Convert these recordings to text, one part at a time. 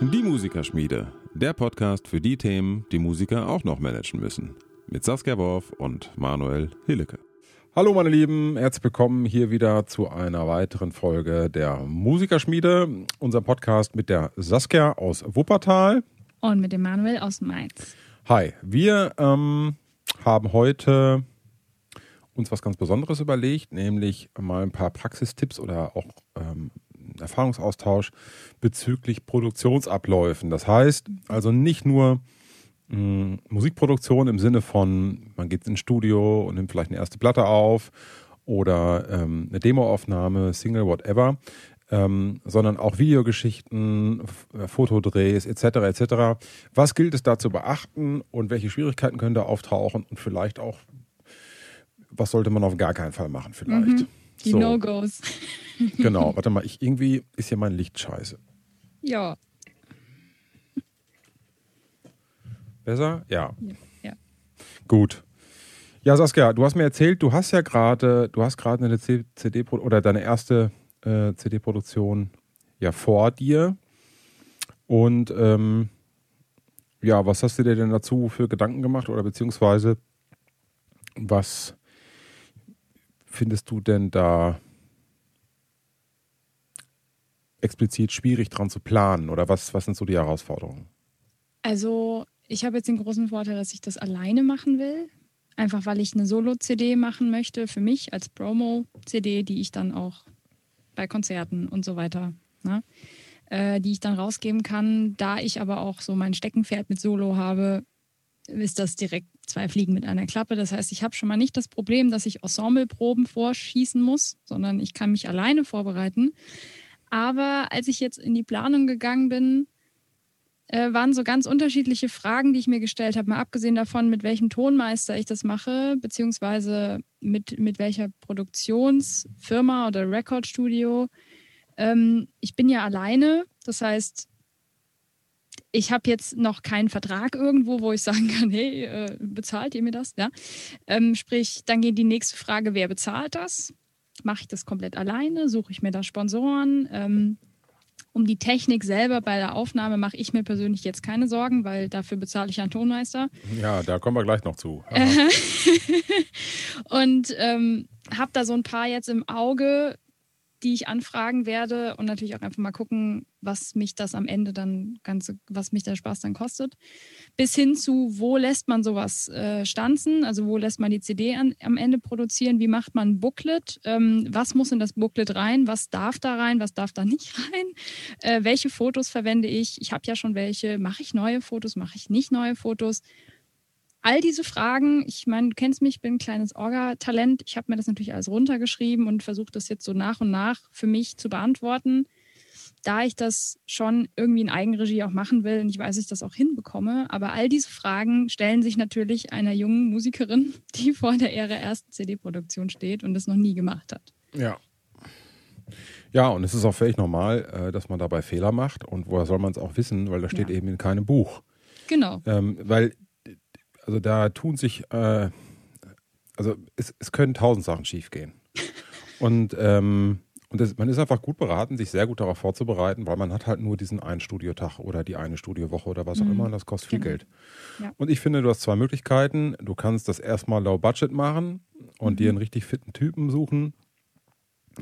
Die Musikerschmiede, der Podcast für die Themen, die Musiker auch noch managen müssen. Mit Saskia Worf und Manuel Hillecke. Hallo meine Lieben, herzlich willkommen hier wieder zu einer weiteren Folge der Musikerschmiede, unser Podcast mit der Saskia aus Wuppertal. Und mit dem Manuel aus Mainz. Hi, wir ähm, haben heute uns was ganz Besonderes überlegt, nämlich mal ein paar Praxistipps oder auch ähm, Erfahrungsaustausch bezüglich Produktionsabläufen. Das heißt also nicht nur mh, hm, Musikproduktion im Sinne von, man geht ins Studio und nimmt vielleicht eine erste Platte auf oder ähm, eine Demoaufnahme, Single, whatever, ähm, sondern auch Videogeschichten, F Fotodrehs etc. etc. Was gilt es da zu beachten und welche Schwierigkeiten können da auftauchen und vielleicht auch, was sollte man auf gar keinen Fall machen vielleicht? Mhm. Die so. No-Gos. genau, warte mal, ich, irgendwie ist hier mein Licht scheiße. Ja. Besser? Ja. ja. ja. Gut. Ja, Saskia, du hast mir erzählt, du hast ja gerade, du hast gerade eine CD oder deine erste äh, CD-Produktion ja vor dir. Und ähm, ja, was hast du dir denn dazu für Gedanken gemacht oder beziehungsweise was findest du denn da explizit schwierig dran zu planen oder was, was sind so die Herausforderungen? Also ich habe jetzt den großen Vorteil, dass ich das alleine machen will. Einfach weil ich eine Solo-CD machen möchte für mich als Promo-CD, die ich dann auch bei Konzerten und so weiter, ne? äh, die ich dann rausgeben kann. Da ich aber auch so mein Steckenpferd mit Solo habe, ist das direkt zwei Fliegen mit einer Klappe. Das heißt, ich habe schon mal nicht das Problem, dass ich Ensembleproben vorschießen muss, sondern ich kann mich alleine vorbereiten. Aber als ich jetzt in die Planung gegangen bin, äh, waren so ganz unterschiedliche Fragen, die ich mir gestellt habe. Mal abgesehen davon, mit welchem Tonmeister ich das mache, beziehungsweise mit, mit welcher Produktionsfirma oder Recordstudio. Ähm, ich bin ja alleine. Das heißt, ich habe jetzt noch keinen Vertrag irgendwo, wo ich sagen kann, hey, äh, bezahlt ihr mir das? Ja? Ähm, sprich, dann geht die nächste Frage, wer bezahlt das? Mache ich das komplett alleine? Suche ich mir da Sponsoren? Ähm, um die Technik selber bei der Aufnahme mache ich mir persönlich jetzt keine Sorgen, weil dafür bezahle ich einen Tonmeister. Ja, da kommen wir gleich noch zu. und ähm, habe da so ein paar jetzt im Auge, die ich anfragen werde und natürlich auch einfach mal gucken, was mich das am Ende dann ganze, was mich der Spaß dann kostet. Bis hin zu, wo lässt man sowas äh, stanzen, also wo lässt man die CD an, am Ende produzieren, wie macht man ein Booklet, ähm, was muss in das Booklet rein, was darf da rein, was darf da nicht rein, äh, welche Fotos verwende ich, ich habe ja schon welche, mache ich neue Fotos, mache ich nicht neue Fotos all diese Fragen, ich meine, du kennst mich, ich bin ein kleines Orga-Talent. Ich habe mir das natürlich alles runtergeschrieben und versuche das jetzt so nach und nach für mich zu beantworten. Da ich das schon irgendwie in Eigenregie auch machen will und ich weiß, dass ich das auch hinbekomme, aber all diese Fragen stellen sich natürlich einer jungen Musikerin, die vor der ihrer ersten CD-Produktion steht und das noch nie gemacht hat. Ja. Ja, und es ist auch völlig normal, äh, dass man dabei Fehler macht. Und woher soll man es auch wissen, weil da steht ja. eben in keinem Buch. Genau. Ähm, weil also da tun sich, äh, also es, es können tausend Sachen schiefgehen. Und, ähm, und das, man ist einfach gut beraten, sich sehr gut darauf vorzubereiten, weil man hat halt nur diesen einen Studiotag oder die eine Studiowoche oder was auch mhm. immer und das kostet viel genau. Geld. Ja. Und ich finde, du hast zwei Möglichkeiten. Du kannst das erstmal low budget machen und mhm. dir einen richtig fitten Typen suchen,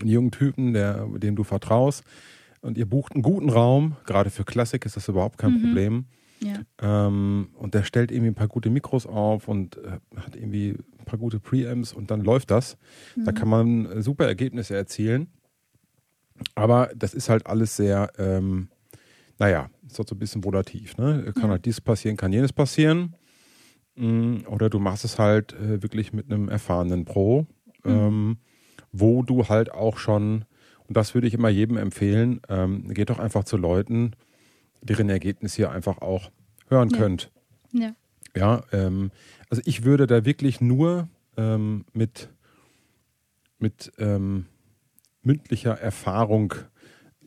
einen jungen Typen, der, dem du vertraust. Und ihr bucht einen guten Raum. Gerade für Klassik ist das überhaupt kein mhm. Problem. Ja. Ähm, und der stellt irgendwie ein paar gute Mikros auf und äh, hat irgendwie ein paar gute Preamps und dann läuft das. Mhm. Da kann man äh, super Ergebnisse erzielen. Aber das ist halt alles sehr, ähm, naja, ist halt so ein bisschen volativ. Ne? Kann ja. halt dies passieren, kann jenes passieren. Mhm. Oder du machst es halt äh, wirklich mit einem erfahrenen Pro, mhm. ähm, wo du halt auch schon, und das würde ich immer jedem empfehlen, ähm, geht doch einfach zu Leuten, deren Ergebnis ihr einfach auch hören ja. könnt. Ja. Ja, ähm, also ich würde da wirklich nur ähm, mit, mit ähm, mündlicher Erfahrung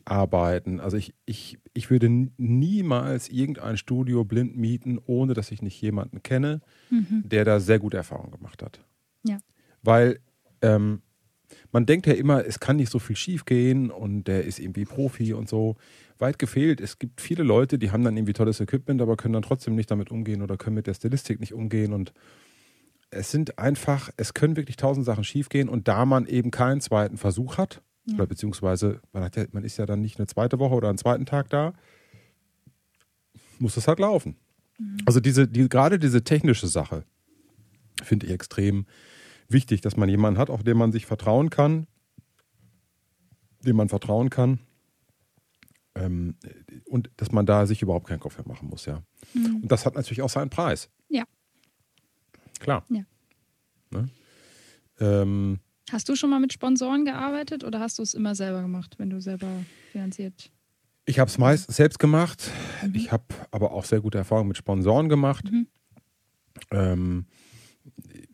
arbeiten. Also ich, ich, ich würde niemals irgendein Studio blind mieten, ohne dass ich nicht jemanden kenne, mhm. der da sehr gute Erfahrungen gemacht hat. Ja. Weil ähm, man denkt ja immer, es kann nicht so viel schief gehen und der ist irgendwie Profi und so. Weit gefehlt. Es gibt viele Leute, die haben dann irgendwie tolles Equipment, aber können dann trotzdem nicht damit umgehen oder können mit der Stilistik nicht umgehen und es sind einfach, es können wirklich tausend Sachen schiefgehen und da man eben keinen zweiten Versuch hat, ja. oder beziehungsweise man, hat ja, man ist ja dann nicht eine zweite Woche oder einen zweiten Tag da, muss das halt laufen. Mhm. Also diese, die, gerade diese technische Sache finde ich extrem wichtig, dass man jemanden hat, auf den man sich vertrauen kann, dem man vertrauen kann. Ähm, und dass man da sich überhaupt keinen Kopf mehr machen muss, ja. Mhm. Und das hat natürlich auch seinen Preis. Ja. Klar. Ja. Ne? Ähm, hast du schon mal mit Sponsoren gearbeitet oder hast du es immer selber gemacht, wenn du selber finanziert? Ich habe es meist selbst gemacht. Mhm. Ich habe aber auch sehr gute Erfahrungen mit Sponsoren gemacht. Mhm. Ähm,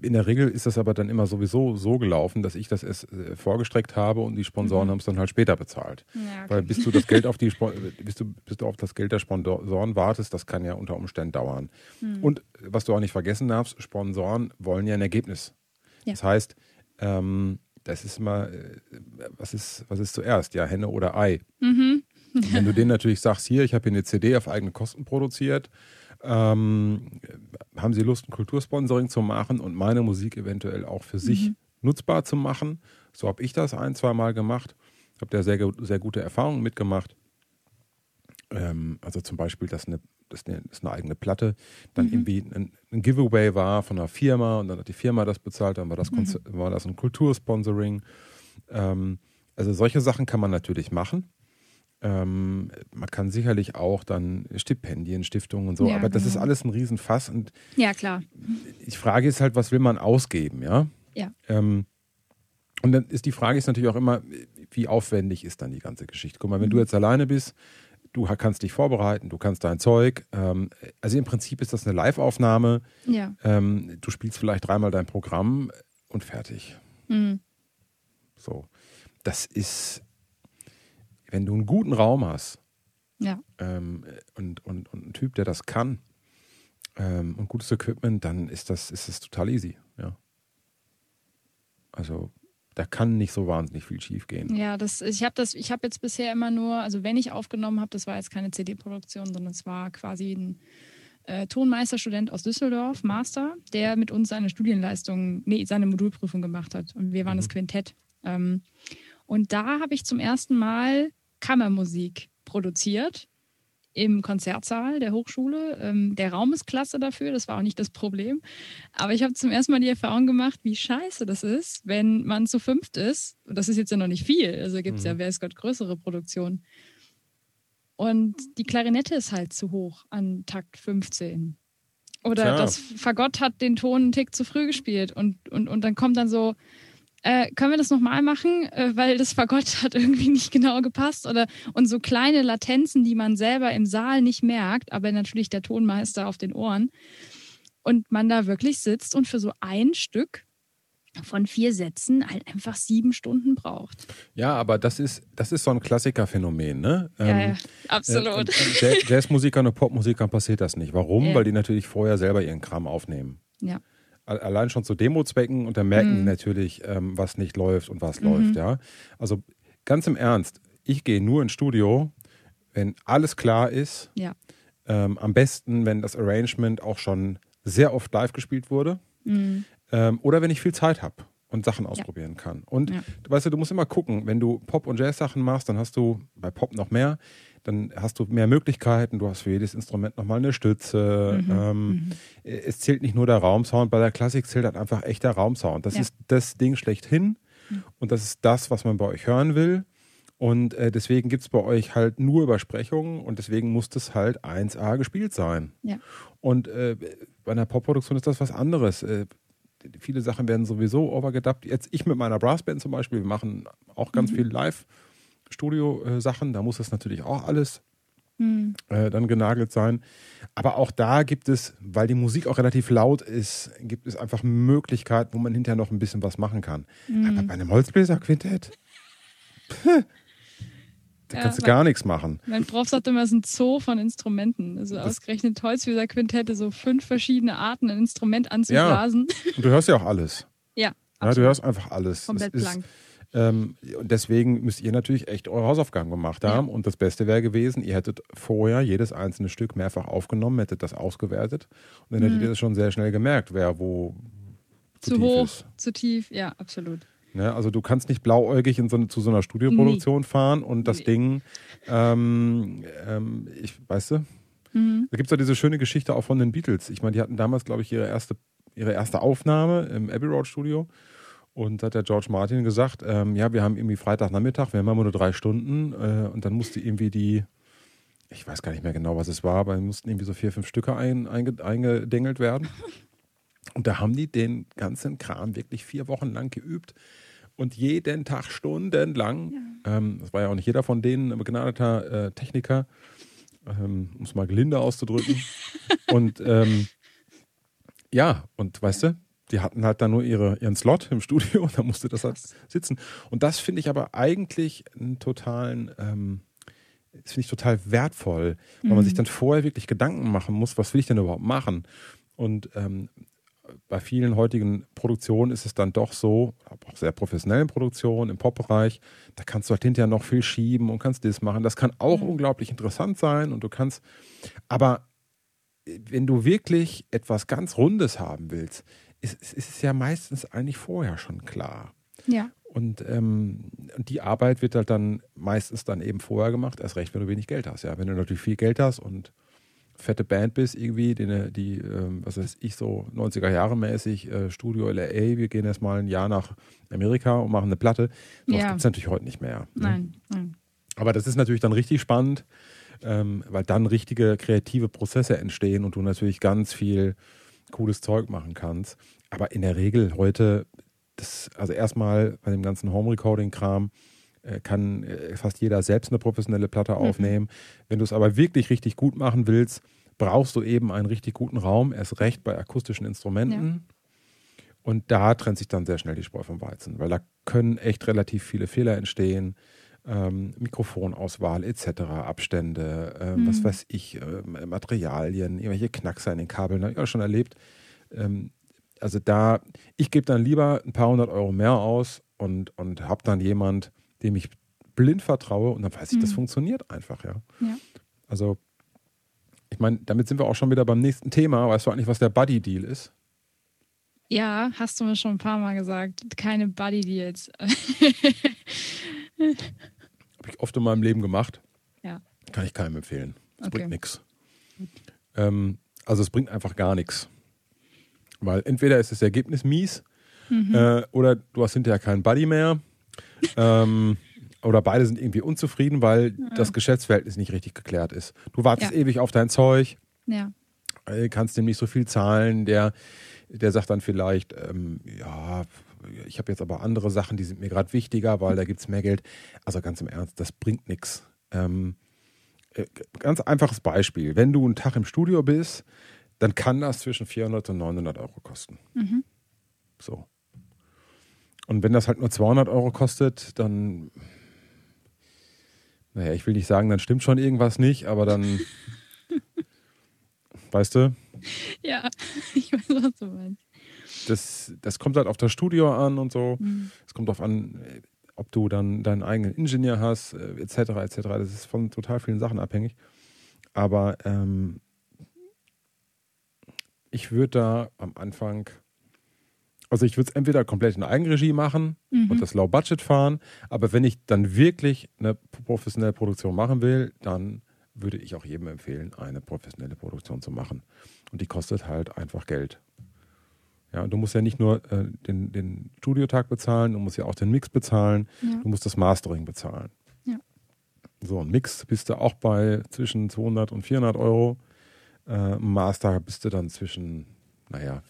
in der Regel ist das aber dann immer sowieso so gelaufen, dass ich das erst äh, vorgestreckt habe und die Sponsoren mhm. haben es dann halt später bezahlt. Ja, okay. Weil bis du das Geld auf die bis du, bis du auf das Geld der Sponsoren wartest, das kann ja unter Umständen dauern. Mhm. Und was du auch nicht vergessen darfst, Sponsoren wollen ja ein Ergebnis. Ja. Das heißt, ähm, das ist immer, äh, was ist, was ist zuerst, ja, Henne oder Ei? Mhm. Wenn du denen natürlich sagst, hier, ich habe hier eine CD auf eigene Kosten produziert, ähm, haben Sie Lust, ein Kultursponsoring zu machen und meine Musik eventuell auch für sich mhm. nutzbar zu machen? So habe ich das ein, zwei Mal gemacht. Habe da sehr, sehr gute Erfahrungen mitgemacht. Ähm, also zum Beispiel, dass eine, dass eine, dass eine eigene Platte dann mhm. irgendwie ein, ein, Giveaway war von einer Firma und dann hat die Firma das bezahlt, dann war das, mhm. war das ein Kultursponsoring. Ähm, also solche Sachen kann man natürlich machen. Ähm, man kann sicherlich auch dann Stipendien, Stiftungen und so, ja, aber das ist genau. alles ein Riesenfass. Und ja, klar. Die Frage ist halt, was will man ausgeben, ja? Ja. Ähm, und dann ist die Frage ist natürlich auch immer, wie aufwendig ist dann die ganze Geschichte? Guck mal, wenn mhm. du jetzt alleine bist, du kannst dich vorbereiten, du kannst dein Zeug. Ähm, also im Prinzip ist das eine Live-Aufnahme. Ja. Ähm, du spielst vielleicht dreimal dein Programm und fertig. Mhm. So. Das ist wenn du einen guten Raum hast ja. ähm, und, und, und ein Typ, der das kann ähm, und gutes Equipment, dann ist das, ist das total easy. Ja. Also da kann nicht so wahnsinnig viel schief gehen. Ja, das, ich habe das, ich habe jetzt bisher immer nur, also wenn ich aufgenommen habe, das war jetzt keine CD-Produktion, sondern es war quasi ein äh, Tonmeisterstudent aus Düsseldorf, Master, der mit uns seine Studienleistung, nee, seine Modulprüfung gemacht hat. Und wir waren mhm. das Quintett. Ähm, und da habe ich zum ersten Mal Kammermusik produziert im Konzertsaal der Hochschule. Ähm, der Raum ist klasse dafür, das war auch nicht das Problem. Aber ich habe zum ersten Mal die Erfahrung gemacht, wie scheiße das ist, wenn man zu fünft ist. Und das ist jetzt ja noch nicht viel. Also gibt es mhm. ja, wer ist Gott, größere Produktionen. Und die Klarinette ist halt zu hoch an Takt 15. Oder Tja. das Fagott hat den Ton einen Tick zu früh gespielt. Und, und, und dann kommt dann so, äh, können wir das nochmal machen, äh, weil das Fagott hat irgendwie nicht genau gepasst oder und so kleine Latenzen, die man selber im Saal nicht merkt, aber natürlich der Tonmeister auf den Ohren und man da wirklich sitzt und für so ein Stück von vier Sätzen halt einfach sieben Stunden braucht. Ja, aber das ist, das ist so ein Klassikerphänomen, ne? Ja, ähm, ja absolut. Äh, Jazzmusikern und Popmusikern passiert das nicht. Warum? Ja. Weil die natürlich vorher selber ihren Kram aufnehmen. Ja allein schon zu Demo-Zwecken und dann merken mhm. die natürlich, ähm, was nicht läuft und was mhm. läuft, ja. Also ganz im Ernst, ich gehe nur ins Studio, wenn alles klar ist. Ja. Ähm, am besten, wenn das Arrangement auch schon sehr oft live gespielt wurde. Mhm. Ähm, oder wenn ich viel Zeit habe und Sachen ausprobieren ja. kann. Und ja. weißt du, du musst immer gucken, wenn du Pop- und Jazz-Sachen machst, dann hast du bei Pop noch mehr dann hast du mehr Möglichkeiten, du hast für jedes Instrument nochmal eine Stütze. Mhm, ähm, mhm. Es zählt nicht nur der Raumsound, bei der Klassik zählt halt einfach echter Raumsound. Das ja. ist das Ding schlechthin mhm. und das ist das, was man bei euch hören will. Und äh, deswegen gibt es bei euch halt nur Übersprechungen und deswegen muss das halt 1A gespielt sein. Ja. Und äh, bei einer Popproduktion ist das was anderes. Äh, viele Sachen werden sowieso overgedubbt. Jetzt ich mit meiner Brassband zum Beispiel, wir machen auch ganz mhm. viel live Studio-Sachen. Da muss das natürlich auch alles mhm. äh, dann genagelt sein. Aber auch da gibt es, weil die Musik auch relativ laut ist, gibt es einfach Möglichkeiten, wo man hinterher noch ein bisschen was machen kann. Mhm. Aber bei einem Holzbläserquintett, da ja, kannst du gar nichts machen. Mein Prof sagt immer, es ist ein Zoo von Instrumenten. Also das ausgerechnet Holzbläserquintette, so fünf verschiedene Arten, ein Instrument anzublasen. Ja, und du hörst ja auch alles. Ja. Ja, du hörst einfach alles. Komplett blank. Ähm, und deswegen müsst ihr natürlich echt eure Hausaufgaben gemacht haben. Und das Beste wäre gewesen, ihr hättet vorher jedes einzelne Stück mehrfach aufgenommen, hättet das ausgewertet und dann hättet Mhm. ihr das schon sehr schnell gemerkt, wer wo zu, Zu, tief hoch, ist. zu tief, ja, absolut. Ne? Also du kannst nicht blauäugig in so eine, zu so einer Studioproduktion fahren und das Nee. Ding, ähm, ähm, ich, weißt du, Mhm. da gibt es ja diese schöne Geschichte auch von den Beatles. Ich meine, die hatten damals, glaube ich, ihre erste, ihre erste Aufnahme im Abbey Road Studio. Und da hat der George Martin gesagt, ähm, ja, wir haben irgendwie Freitagnachmittag, wir haben immer nur drei Stunden. Äh, und dann musste irgendwie die, ich weiß gar nicht mehr genau, was es war, aber mussten irgendwie so vier, fünf Stücke ein, einge, eingedengelt werden. Und da haben die den ganzen Kram wirklich vier Wochen lang geübt und jeden Tag stundenlang. Ähm, das war ja auch nicht jeder von denen ein begnadeter äh, Techniker, ähm, um es mal gelinde auszudrücken. und ähm, ja, und weißt du, die hatten halt dann nur ihre, ihren Slot im Studio und da musste das halt sitzen. Und das finde ich aber eigentlich einen totalen, ähm, das finde ich total wertvoll, weil man sich dann vorher wirklich Gedanken machen muss, was will ich denn überhaupt machen? Und ähm, bei vielen heutigen Produktionen ist es dann doch so, auch sehr professionellen Produktionen im Pop-Bereich, da kannst du halt hinterher noch viel schieben und kannst das machen. Das kann auch unglaublich interessant sein und du kannst, aber wenn du wirklich etwas ganz Rundes haben willst, ist, ist es ja meistens eigentlich vorher schon klar. Ja, Und, ähm, die Arbeit wird halt dann meistens dann eben vorher gemacht, erst recht, wenn du wenig Geld hast. Ja, wenn du natürlich viel Geld hast und fette Band bist, irgendwie, die, die ähm, was weiß ich, so 90er Jahre mäßig, äh, Studio LA, wir gehen erstmal ein Jahr nach Amerika und machen eine Platte. So Ja. gibt es natürlich heute nicht mehr. ne? nein, nein. Aber das ist natürlich dann richtig spannend, ähm, weil dann richtige kreative Prozesse entstehen und du natürlich ganz viel cooles Zeug machen kannst. Aber in der Regel heute, das, also erstmal bei dem ganzen Home-Recording-Kram, äh, kann äh, fast jeder selbst eine professionelle Platte aufnehmen. Wenn du es aber wirklich richtig gut machen willst, brauchst du eben einen richtig guten Raum, erst recht bei akustischen Instrumenten. Und da trennt sich dann sehr schnell die Spreu vom Weizen, weil da können echt relativ viele Fehler entstehen. Ähm, Mikrofonauswahl etc., Abstände, ähm, was weiß ich, ähm, Materialien, irgendwelche Knackser in den Kabeln, habe ich auch schon erlebt. Ähm, also da, ich gebe dann lieber ein paar hundert Euro mehr aus und, und habe dann jemand, dem ich blind vertraue und dann weiß ich, das funktioniert einfach, ja. Ja. Also, ich meine, damit sind wir auch schon wieder beim nächsten Thema. Weißt du eigentlich, was der Buddy-Deal ist? Ja, hast du mir schon ein paar Mal gesagt. Keine Buddy Deals. Habe ich oft in meinem Leben gemacht. ja. Kann ich keinem empfehlen. Es Okay. bringt nichts. Ähm, also es bringt einfach gar nichts. Weil entweder ist das Ergebnis mies äh, oder du hast hinterher keinen Buddy mehr. ähm, oder beide sind irgendwie unzufrieden, weil das Geschäftsverhältnis nicht richtig geklärt ist. Du wartest Ja. ewig auf dein Zeug, Ja. äh, kannst dem nicht so viel zahlen. Der, der sagt dann vielleicht, ähm, ja, ich habe jetzt aber andere Sachen, die sind mir gerade wichtiger, weil da gibt es mehr Geld. Also ganz im Ernst, das bringt nichts. Ähm, äh, ganz einfaches Beispiel. Wenn du einen Tag im Studio bist, dann kann das zwischen 400 und 900 Euro kosten. Mhm. So. Und wenn das halt nur 200 Euro kostet, dann, naja, ich will nicht sagen, dann stimmt schon irgendwas nicht, aber dann, weißt du, Ja, ich weiß, was du meinst. Das, das kommt halt auf das Studio an und so. Mhm. Es kommt darauf an, äh, ob du dann deinen eigenen Ingenieur hast, äh, etc., etc. Das ist von total vielen Sachen abhängig. Aber ähm, ich würde da am Anfang, also ich würde es entweder komplett in Eigenregie machen Mhm. und das Low Budget fahren, aber wenn ich dann wirklich eine professionelle Produktion machen will, dann würde ich auch jedem empfehlen, eine professionelle Produktion zu machen. Und die kostet halt einfach Geld. Ja, du musst ja nicht nur äh, den, den Studiotag bezahlen, du musst ja auch den Mix bezahlen, Ja. du musst das Mastering bezahlen. Ja. So, ein Mix bist du auch bei zwischen 200 und 400 Euro. Äh, Master bist du dann zwischen, naja,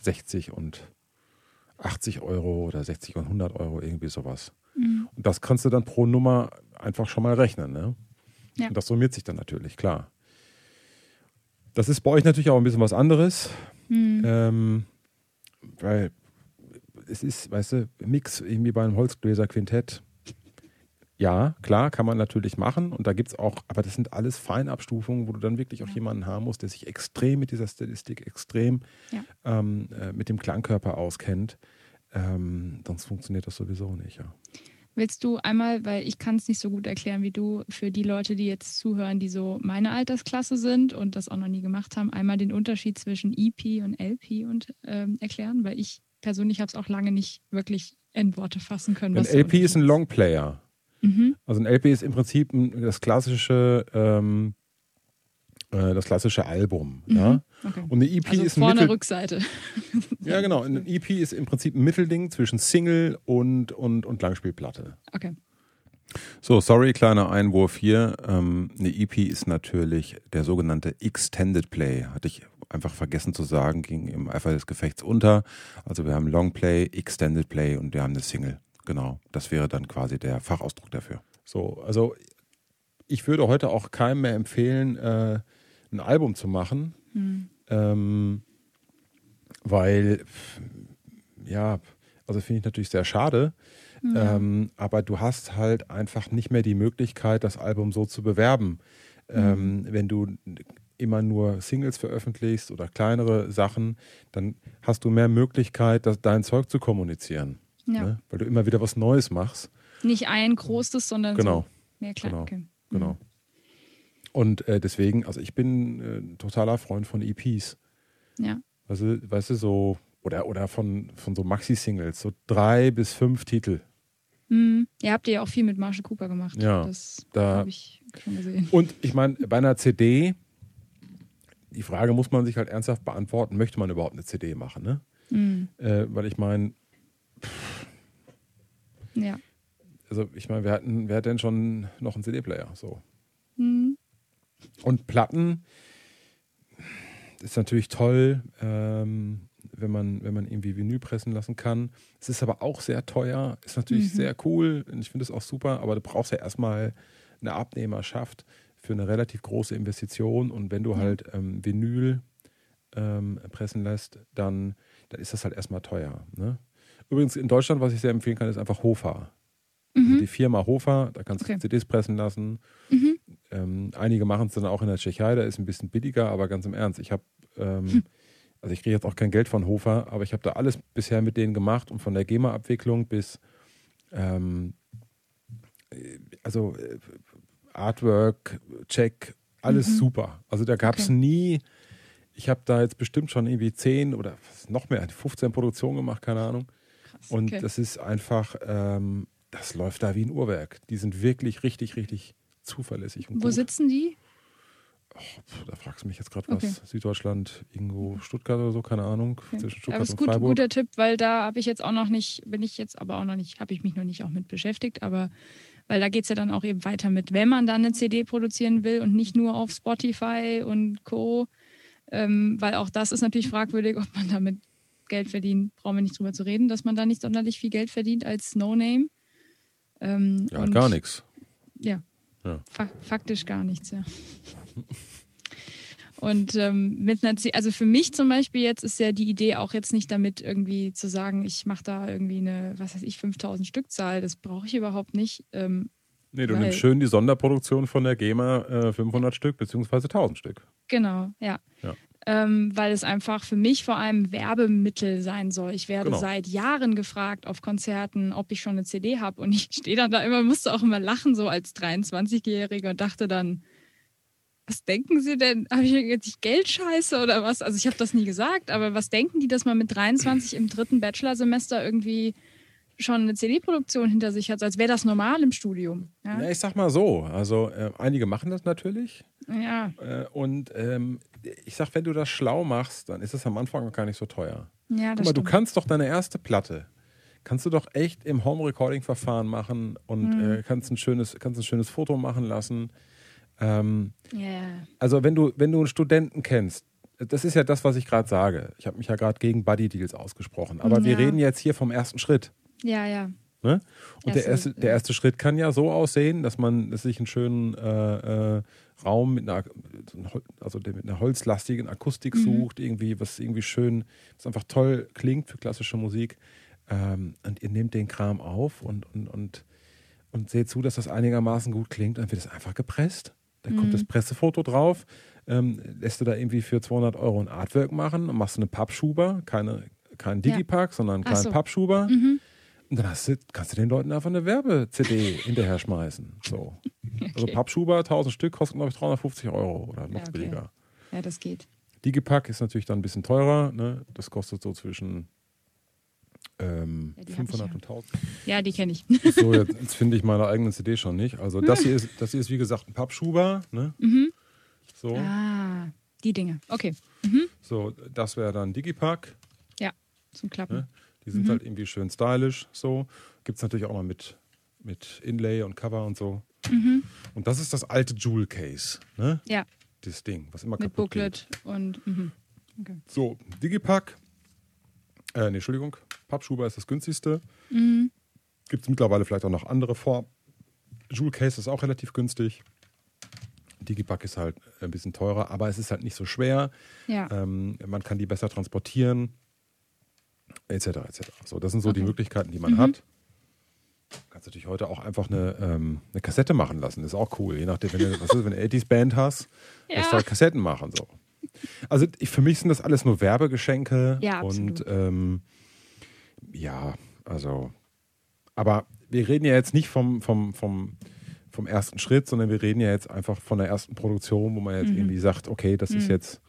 60 und 80 Euro oder 60 und 100 Euro, irgendwie sowas. Mhm. Und das kannst du dann pro Nummer einfach schon mal rechnen. Ne? Ja. Und das summiert sich dann natürlich, klar. Das ist bei euch natürlich auch ein bisschen was anderes. Mhm. Ähm, weil es ist, weißt du, Mix irgendwie bei einem Holzgläser-Quintett. Ja, klar, kann man natürlich machen. Und da gibt es auch, aber das sind alles Feinabstufungen, wo du dann wirklich auch jemanden haben musst, der sich extrem mit dieser Stilistik, extrem Ja. ähm, äh, mit dem Klangkörper auskennt. Ähm, sonst funktioniert das sowieso nicht, ja. Willst du einmal, weil ich kann es nicht so gut erklären wie du, für die Leute, die jetzt zuhören, die so meine Altersklasse sind und das auch noch nie gemacht haben, einmal den Unterschied zwischen EP und LP und, ähm, erklären? Weil ich persönlich habe es auch lange nicht wirklich in Worte fassen können. Ein LP ist ein Longplayer. Mhm. Also ein LP ist im Prinzip das klassische, ähm, äh, das klassische Album. Mhm. Ja? Okay. Und eine EP Also ist ein vorne, Mittel Rückseite. Ja, genau. Ein EP ist im Prinzip ein Mittelding zwischen Single und, und, und Langspielplatte. Okay. So, sorry, kleiner Einwurf hier. Ähm, eine EP ist natürlich der sogenannte Extended Play. Hatte ich einfach vergessen zu sagen, ging im Eifer des Gefechts unter. Also wir haben Long Play, Extended Play und wir haben eine Single. Genau, das wäre dann quasi der Fachausdruck dafür. So, also ich würde heute auch keinem mehr empfehlen, äh, ein Album zu machen, Hm. Ähm, weil, ja, also finde ich natürlich sehr schade. Ähm, aber du hast halt einfach nicht mehr die Möglichkeit, das Album so zu bewerben. Ähm, wenn du immer nur Singles veröffentlichst oder kleinere Sachen, dann hast du mehr Möglichkeit, das, dein Zeug zu kommunizieren. Ja. Ne? Weil du immer wieder was Neues machst. Nicht ein großes, sondern Genau. so mehr klein. Genau. Okay. Genau. Und äh, deswegen, also ich bin äh, totaler Freund von EPs. Ja. Weißt du, weißt du so, oder, oder von, von so Maxi-Singles, so drei bis fünf Titel. Hm. Ihr habt ja auch viel mit Marshall Cooper gemacht. Ja, Das da- habe ich schon gesehen. Und ich meine, bei einer CD, die Frage muss man sich halt ernsthaft beantworten, möchte man überhaupt eine CD machen, ne? Hm. Äh, weil ich meine, Ja. also ich meine, wer, hat denn- wer hat denn schon noch einen CD-Player? So. Hm. Und Platten ist natürlich toll, ähm, wenn, man, wenn man irgendwie Vinyl pressen lassen kann. Es ist aber auch sehr teuer, ist natürlich Mhm. sehr cool und ich finde es auch super, aber du brauchst ja erstmal eine Abnehmerschaft für eine relativ große Investition und wenn du Ja. halt ähm, Vinyl ähm, pressen lässt, dann, dann ist das halt erstmal teuer. Ne? Übrigens in Deutschland, was ich sehr empfehlen kann, ist einfach Hofa. Also Mhm. die Firma Hofa, da kannst du Okay. CDs pressen lassen. Mhm. Ähm, einige machen es dann auch in der Tschechei, da ist ein bisschen billiger, aber ganz im Ernst, ich habe, ähm, also ich kriege jetzt auch kein Geld von Hofer, aber ich habe da alles bisher mit denen gemacht und von der GEMA-Abwicklung bis, ähm, äh, also äh, Artwork, Check, alles Mhm. super. Also da gab es Okay. nie, ich habe da jetzt bestimmt schon irgendwie 10 oder noch mehr, 15 Produktionen gemacht, keine Ahnung. Krass. Und okay. das ist einfach, ähm, das läuft da wie ein Uhrwerk. Die sind wirklich richtig, richtig zuverlässig. Und Wo gut. sitzen die? Puh, Da fragst du mich jetzt gerade Okay. was. Süddeutschland, irgendwo Stuttgart oder so, keine Ahnung. Okay. Zwischen Aber Stuttgart ist und gut, Freiburg. guter Tipp, weil da habe ich jetzt auch noch nicht, bin ich jetzt aber auch noch nicht, habe ich mich noch nicht auch mit beschäftigt, aber weil da geht es ja dann auch eben weiter mit, wenn man dann eine CD produzieren will und nicht nur auf Spotify und Co. Ähm, weil auch das ist natürlich fragwürdig, ob man damit Geld verdient, brauchen wir nicht drüber zu reden, dass man da nicht sonderlich viel Geld verdient als No-Name. Ähm, Ja, gar nichts. Ja. Ja. Fa faktisch gar nichts, ja. Und ähm, mit einer, C- also für mich zum Beispiel jetzt ist ja die Idee auch jetzt nicht damit irgendwie zu sagen, ich mache da irgendwie eine, was weiß ich, 5000 Stückzahl. Das brauche ich überhaupt nicht. Ähm, Nee, du nimmst schön die Sonderproduktion von der GEMA äh, 500 Stück beziehungsweise 1000 Stück. genau, ja. Ja. Ähm, weil es einfach für mich vor allem Werbemittel sein soll. Ich werde Genau. seit Jahren gefragt auf Konzerten, ob ich schon eine CD habe. Und ich stehe dann da immer, musste auch immer lachen, so als 23-Jährige und dachte dann, was denken Sie denn? Habe ich jetzt Geld scheiße oder was? Also ich habe das nie gesagt, aber was denken die, dass man mit 23 im dritten Bachelorsemester irgendwie schon eine CD-Produktion hinter sich hat, als wäre das normal im Studium? Ja, Ja, ich sag mal so. Also äh, einige machen das natürlich. ja, Äh, und ähm, ich sag, wenn du das schlau machst, dann ist es am Anfang auch gar nicht so teuer. ja Guck das mal, du kannst doch deine erste Platte, kannst du doch echt im Home-Recording-Verfahren machen und Mhm. äh, kannst, ein schönes, kannst ein schönes Foto machen lassen. Ähm, ja. also wenn du, wenn du einen Studenten kennst, das ist ja das, was ich gerade sage. Ich habe mich ja gerade gegen Buddy-Deals ausgesprochen. Aber wir Ja. reden jetzt hier vom ersten Schritt. ja, ja. Ne? Und der, Erste- erste, der erste Schritt kann ja so aussehen, dass man dass sich einen schönen äh, äh, Raum mit einer, also der mit einer holzlastigen Akustik Mhm. sucht, irgendwie, was irgendwie schön, was einfach toll klingt für klassische Musik. Ähm, und ihr nehmt den Kram auf und, und, und, und seht zu, dass das einigermaßen gut klingt. Dann wird es einfach gepresst. Dann kommt Mhm. das Pressefoto drauf. Ähm, lässt du da irgendwie für 200 Euro ein Artwork machen und machst eine Pappschuber, keine, keinen Digipack, sondern einen kleinen so. Pappschuber. Mhm. Und dann hast du, kannst du den Leuten einfach eine Werbe-CD hinterher schmeißen. So. Also Okay. Pappschuber, 1000 Stück, kosten, glaube ich, 350 Euro oder noch Ja, okay. billiger. Ja, das geht. Digipack ist natürlich dann ein bisschen teurer. Ne? Das kostet so zwischen ähm, Ja, die hab ich 500 ja. und 1000. Ja, die kenne ich. So, jetzt, jetzt finde ich meine eigene CD schon nicht. Also das hier ist, das hier ist wie gesagt ein Pappschuber. Ne? Mhm. So, Ah, die Dinge. Okay. so, das wäre dann Digipack. Zum Klappen. Ne? Die sind halt irgendwie schön stylisch. So gibt es natürlich auch mal mit, mit Inlay und Cover und so. Mhm. Und das ist das alte Jewel Case. Ne? Ja, Das Ding, was immer mit kaputt geht. Booklet und. Mhm. Okay. So, Digipack. Äh, nee, Entschuldigung. Pappschuber ist das günstigste. Mhm. Gibt es mittlerweile vielleicht auch noch andere Formen. Jewel Case ist auch relativ günstig. Digipack ist halt ein bisschen teurer, aber es ist halt nicht so schwer. Ja. Ähm, man kann die besser transportieren, etc. etc. So, das sind so die Okay. Möglichkeiten, die man hat. Du kannst natürlich heute auch einfach eine, ähm, eine Kassette machen lassen. Das ist auch cool. Je nachdem, wenn du, was ist, wenn du 80s Band hast, Ja. kannst du halt Kassetten machen. So. Also ich, für mich sind das alles nur Werbegeschenke. Ja, und ähm, ja, also, aber wir reden ja jetzt nicht vom, vom, vom, vom ersten Schritt, sondern wir reden ja jetzt einfach von der ersten Produktion, wo man jetzt Mhm. irgendwie sagt, okay, das ist Mhm. jetzt,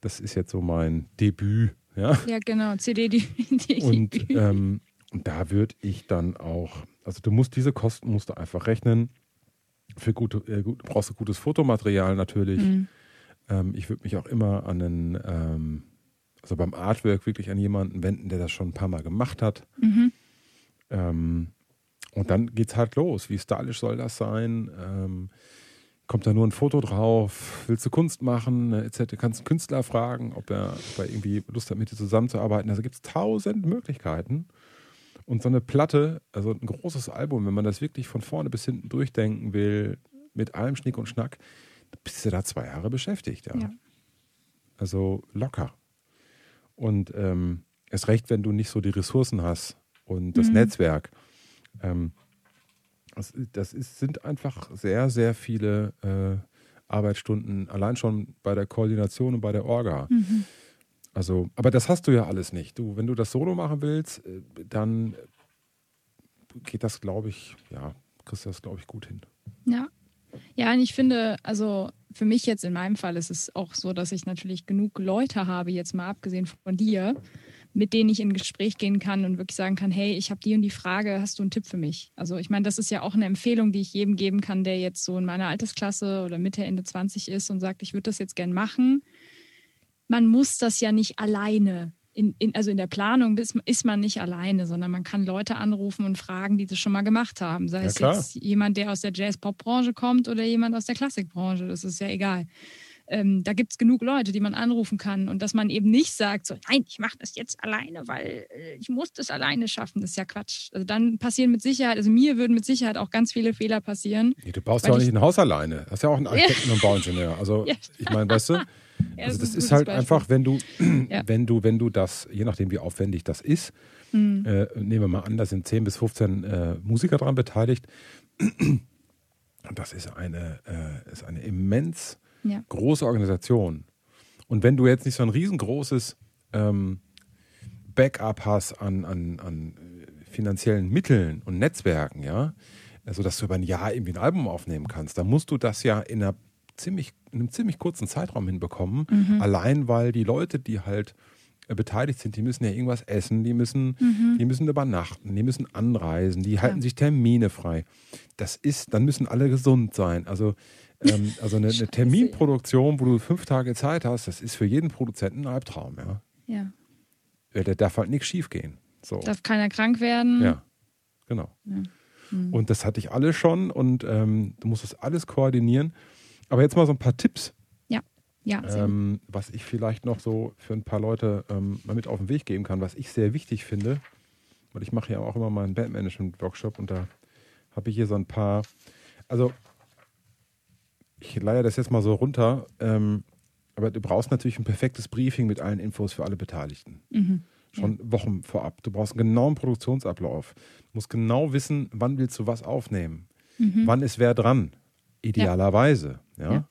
das ist jetzt so mein Debüt, ja. Ja, genau. CD, die. die Und, ähm, da würde ich dann auch, also du musst diese Kosten musst du einfach rechnen. Für gute, äh, gut, du brauchst du gutes Fotomaterial natürlich. Mhm. Ähm, ich würde mich auch immer an einen, ähm, also beim Artwork wirklich an jemanden wenden, der das schon ein paar Mal gemacht hat. Mhm. Ähm, und dann geht's halt los. Wie stylisch soll das sein? Kommt da nur ein Foto drauf? Willst du Kunst machen? Äh, Etc. Kannst einen Künstler fragen, ob er, ob er irgendwie Lust hat, mit dir zusammenzuarbeiten. Also gibt es tausend Möglichkeiten. Und so eine Platte, also ein großes Album, wenn man das wirklich von vorne bis hinten durchdenken will, mit allem Schnick und Schnack, bist du da zwei Jahre beschäftigt. Ja. Ja. Also locker. Und ähm, erst recht, wenn du nicht so die Ressourcen hast und das Mhm. Netzwerk. Ähm, das, das ist, sind einfach sehr, sehr viele äh, Arbeitsstunden, allein schon bei der Koordination und bei der Orga. Mhm. Also, aber das hast du ja alles nicht. Du, wenn du das Solo machen willst, äh, dann geht das, glaube ich, ja, kriegst du das, glaube ich, gut hin. Ja. Ja, und ich finde, also für mich jetzt in meinem Fall ist es auch so, dass ich natürlich genug Leute habe, jetzt mal abgesehen von dir, mit denen ich in Gespräch gehen kann und wirklich sagen kann, hey, ich habe die und die Frage, hast du einen Tipp für mich? Also ich meine, das ist ja auch eine Empfehlung, die ich jedem geben kann, der jetzt so in meiner Altersklasse oder Mitte, Ende 20 ist und sagt, ich würde das jetzt gern machen. Man muss das ja nicht alleine in, in, also in der Planung ist, ist man nicht alleine, sondern man kann Leute anrufen und fragen, die das schon mal gemacht haben. Sei Ja, es jetzt jemand, der aus der Jazz-Pop-Branche kommt oder jemand aus der Klassikbranche. Das ist ja egal. Ähm, da gibt es genug Leute, die man anrufen kann und dass man eben nicht sagt, so, nein, ich mache das jetzt alleine, weil äh, ich muss das alleine schaffen. Das ist ja Quatsch. Also dann passieren mit Sicherheit, also mir würden mit Sicherheit auch ganz viele Fehler passieren. Nee, du baust ja auch ich- nicht ein Haus alleine. Du hast ja auch einen Architekten und Bauingenieur. Also, Ja. ich meine, weißt du, Ja, also das ist gutes halt Beispiel. einfach, wenn du, Ja. wenn du, wenn du das, je nachdem wie aufwendig das ist, Hm. äh, nehmen wir mal an, da sind 10 bis 15 äh, Musiker dran beteiligt. Und das ist eine, äh, ist eine immens Ja. große Organisation. Und wenn du jetzt nicht so ein riesengroßes ähm, Backup hast an, an, an finanziellen Mitteln und Netzwerken, ja, also dass du über ein Jahr irgendwie ein Album aufnehmen kannst, dann musst du das ja in, einer ziemlich, in einem ziemlich kurzen Zeitraum hinbekommen. Allein weil die Leute, die halt äh, beteiligt sind, die müssen ja irgendwas essen, die müssen, die müssen übernachten, die müssen anreisen, die halten sich Termine frei. Das ist, dann müssen alle gesund sein. Also, ähm, also eine, eine Terminproduktion, wo du fünf Tage Zeit hast, das ist für jeden Produzenten ein Albtraum, ja. ja. Ja, Da darf halt nichts schief gehen. So. Darf keiner krank werden. Ja, genau. Und das hatte ich alles schon und ähm, du musst das alles koordinieren. Aber jetzt mal so ein paar Tipps, Ja, ja. ähm, was ich vielleicht noch so für ein paar Leute ähm, mal mit auf den Weg geben kann, was ich sehr wichtig finde. Und ich mache ja auch immer mal einen Bandmanagement-Workshop und da habe ich hier so ein paar. Also, ich leihe das jetzt mal so runter. Ähm, aber du brauchst natürlich ein perfektes Briefing mit allen Infos für alle Beteiligten. Mhm. Schon Wochen vorab. Du brauchst einen genauen Produktionsablauf. Du musst genau wissen, wann willst du was aufnehmen. Wann ist wer dran? Idealerweise. Ja. Ja.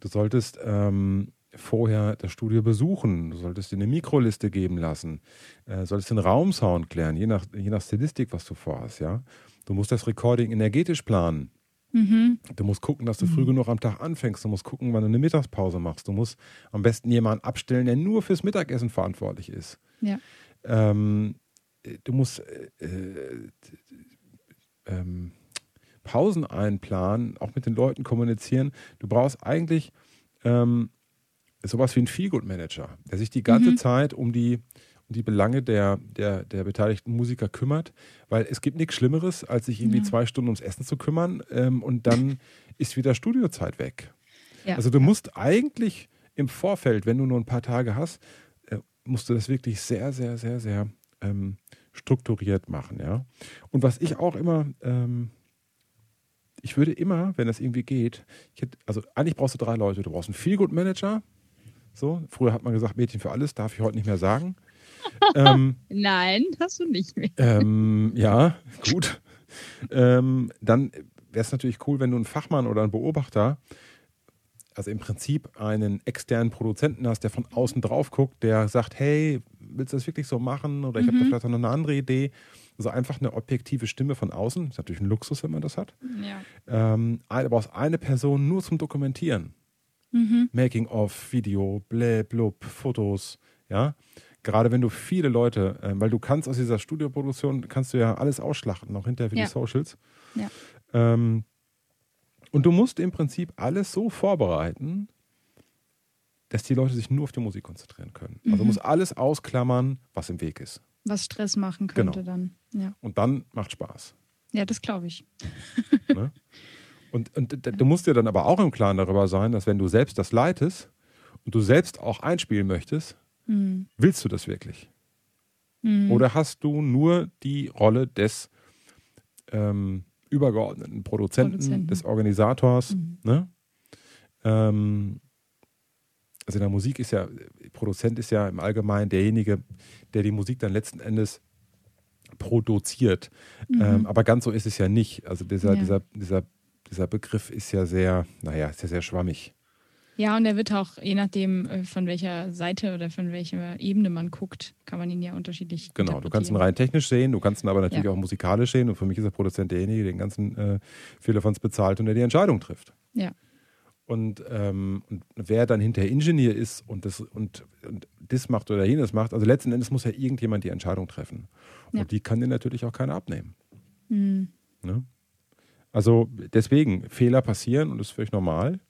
Du solltest ähm, vorher das Studio besuchen. Du solltest dir eine Mikroliste geben lassen. Äh, solltest den Raumsound klären, je nach, je nach Stilistik, was du vorhast. Ja? Du musst das Recording energetisch planen. Mhm. Du musst gucken, dass du früh mhm. genug am Tag anfängst. Du musst gucken, wann du eine Mittagspause machst. Du musst am besten jemanden abstellen, der nur fürs Mittagessen verantwortlich ist. Ja. Ähm, du musst äh, äh, ähm, Pausen einplanen, auch mit den Leuten kommunizieren. Du brauchst eigentlich ähm, sowas wie einen Feelgood-Manager, der sich die ganze mhm. Zeit um die, die Belange der, der, der beteiligten Musiker kümmert, weil es gibt nichts Schlimmeres, als sich irgendwie ja. zwei Stunden ums Essen zu kümmern ähm, und dann ist wieder Studiozeit weg. Ja. Also du musst eigentlich im Vorfeld, wenn du nur ein paar Tage hast, äh, musst du das wirklich sehr, sehr, sehr, sehr ähm, strukturiert machen, ja. Und was ich auch immer, ähm, ich würde immer, wenn das irgendwie geht, hätte, also eigentlich brauchst du drei Leute. Du brauchst einen Feelgood-Manager, so, früher hat man gesagt, Mädchen für alles, darf ich heute nicht mehr sagen. Ähm, Nein, hast du nicht mehr. Ähm, ja, gut. ähm, dann wäre es natürlich cool, wenn du einen Fachmann oder einen Beobachter, also im Prinzip einen externen Produzenten hast, der von außen drauf guckt, der sagt, hey, willst du das wirklich so machen? Oder ich mhm. habe da vielleicht noch eine andere Idee. Also einfach eine objektive Stimme von außen. Ist natürlich ein Luxus, wenn man das hat. Ja. Ähm, du brauchst eine Person nur zum Dokumentieren. Mhm. Making-of, Video, blä, blub, Fotos, ja. Gerade wenn du viele Leute, äh, weil du kannst aus dieser Studioproduktion, kannst du ja alles ausschlachten, auch hinterher für ja. die Socials. Ja. Ähm, und du musst im Prinzip alles so vorbereiten, dass die Leute sich nur auf die Musik konzentrieren können. Also mhm. Du musst alles ausklammern, was im Weg ist. Was Stress machen könnte genau. dann. Ja. Und dann macht Spaß. Ja, das glaube ich. ne? Und, und du musst dir dann aber auch im Klaren darüber sein, dass wenn du selbst das leitest und du selbst auch einspielen möchtest, mhm. willst du das wirklich? Mhm. Oder hast du nur die Rolle des ähm, übergeordneten Produzenten, Produzenten, des Organisators? Mhm. Ne? Ähm, also in der Musik ist ja, Produzent ist ja im Allgemeinen derjenige, der die Musik dann letzten Endes produziert. Mhm. Ähm, aber ganz so ist es ja nicht. Also dieser, ja. dieser, dieser dieser Begriff ist ja sehr, naja, ist ja sehr schwammig. Ja, und er wird auch, je nachdem, äh, von welcher Seite oder von welcher Ebene man guckt, kann man ihn ja unterschiedlich Genau, du kannst ihn rein technisch sehen, du kannst ihn aber natürlich ja. auch musikalisch sehen. Und für mich ist der Produzent derjenige, der den ganzen äh, Firlefanz bezahlt und der die Entscheidung trifft. Ja. Und, ähm, und wer dann hinterher Ingenieur ist und das, und, und das macht oder jenes macht, also letzten Endes muss ja irgendjemand die Entscheidung treffen. Und ja. die kann dir natürlich auch keiner abnehmen. Mhm. Ne? Also deswegen, Fehler passieren und das ist völlig normal.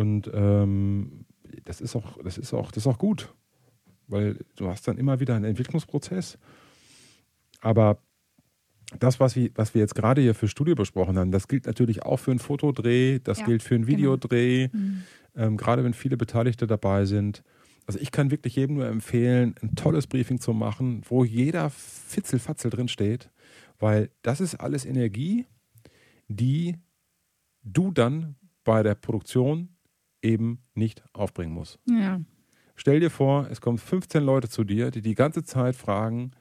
Und ähm, das ist auch, das ist auch, das ist auch gut. Weil du hast dann immer wieder einen Entwicklungsprozess. Aber das, was wir, was wir jetzt gerade hier für Studio besprochen haben, das gilt natürlich auch für einen Fotodreh, das ja, gilt für einen genau. Videodreh, genau. mhm. ähm, gerade wenn viele Beteiligte dabei sind. Also ich kann wirklich jedem nur empfehlen, ein tolles Briefing zu machen, wo jeder Fitzelfatzel drin steht, weil das ist alles Energie, die du dann bei der Produktion eben nicht aufbringen musst. Ja. Stell dir vor, es kommen 15 Leute zu dir, die die ganze Zeit fragen,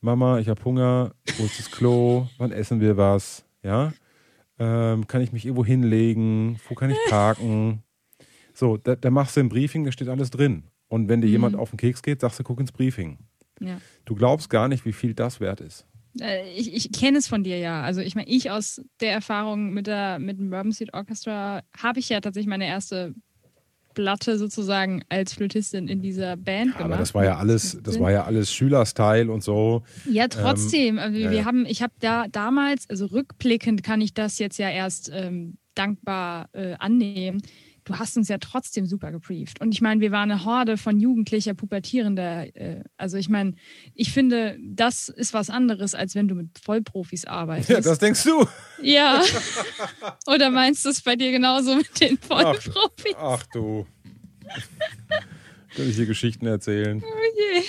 Mama, ich habe Hunger, wo ist das Klo, wann essen wir was, ja? Ähm, kann ich mich irgendwo hinlegen, wo kann ich parken? So, da, da, machst du ein Briefing, da steht alles drin. Und wenn dir mhm. jemand auf den Keks geht, sagst du, guck ins Briefing. Ja. Du glaubst gar nicht, wie viel das wert ist. Äh, ich, ich kenne es von dir ja. Also ich meine, ich aus der Erfahrung mit, der, mit dem Bourbon Street Orchestra habe ich ja tatsächlich meine erste Platte sozusagen als Flötistin in dieser Band gemacht. Aber das war ja alles, das war ja alles Schülerstyle und so. Ja, trotzdem. Ähm, wir ja. haben, ich habe da damals, also rückblickend kann ich das jetzt ja erst ähm, dankbar äh, annehmen du hast uns ja trotzdem super gebrieft. Und ich meine, wir waren eine Horde von jugendlicher, pubertierender. Äh, also ich meine, ich finde, das ist was anderes, als wenn du mit Vollprofis arbeitest. Ja, das denkst du. Ja. Oder meinst du es bei dir genauso mit den Vollprofis? Ach, ach du. Kann ich dir Geschichten erzählen? Oh je.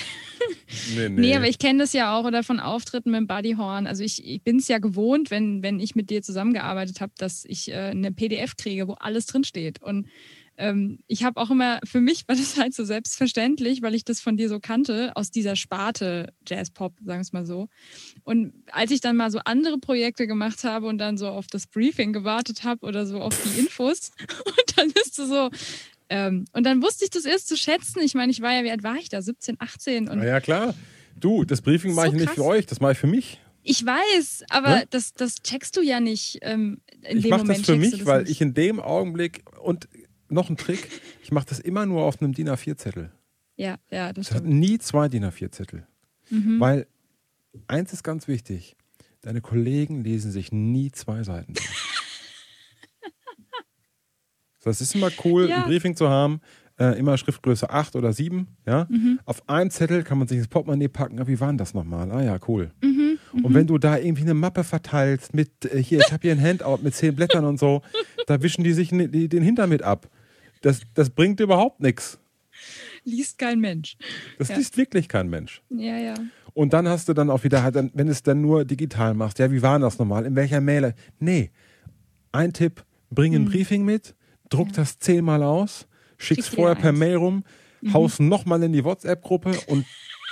Nee, nee. nee, aber ich kenne das ja auch oder von Auftritten mit dem Buddyhorn. Also ich, ich bin es ja gewohnt, wenn, wenn ich mit dir zusammengearbeitet habe, dass ich äh, eine PDF kriege, wo alles drinsteht. Und ähm, ich habe auch immer, für mich war das halt so selbstverständlich, weil ich das von dir so kannte, aus dieser Sparte Jazz-Pop, sagen wir es mal so. Und als ich dann mal so andere Projekte gemacht habe und dann so auf das Briefing gewartet habe oder so auf die Infos, und dann bist du so, Ähm, und dann wusste ich das erst zu schätzen. Ich meine, ich war ja, wie alt war ich da? 17, 18. Und Na ja, klar. Du, das Briefing mache So ich nicht krass. für euch, das mache ich für mich. ich weiß, aber Ne? das, das checkst du ja nicht ähm, in ich dem mache das für mich, das weil nicht. ich in dem Augenblick und noch ein Trick, ich mache das immer nur auf einem DIN A4-Zettel. Ja, ja, das hat stimmt. nie zwei DIN A4-Zettel. Mhm. Weil eins ist ganz wichtig: Deine Kollegen lesen sich nie zwei Seiten. Das ist immer cool, Ja. ein Briefing zu haben. Äh, immer Schriftgröße 8 oder 7. Ja? Mhm. Auf einem Zettel kann man sich ins Portemonnaie packen. Ah, wie war denn das nochmal? Ah ja, cool. Mhm. Und wenn du da irgendwie eine Mappe verteilst mit, äh, hier, ich habe hier ein Handout mit zehn Blättern und so, da wischen die sich ne- die, den Hintern mit ab. Das, das bringt überhaupt nichts. Liest kein Mensch. Das Ja. liest wirklich kein Mensch. Ja, ja. Und dann hast du dann auch wieder, halt wenn du es dann nur digital machst, ja, wie war denn das nochmal? In welcher Mail? Nee. Ein Tipp, bring ein Mhm. Briefing mit, druck das zehnmal aus, schick's Schick's vorher per eins. Mail rum, Mhm. haust nochmal in die WhatsApp-Gruppe und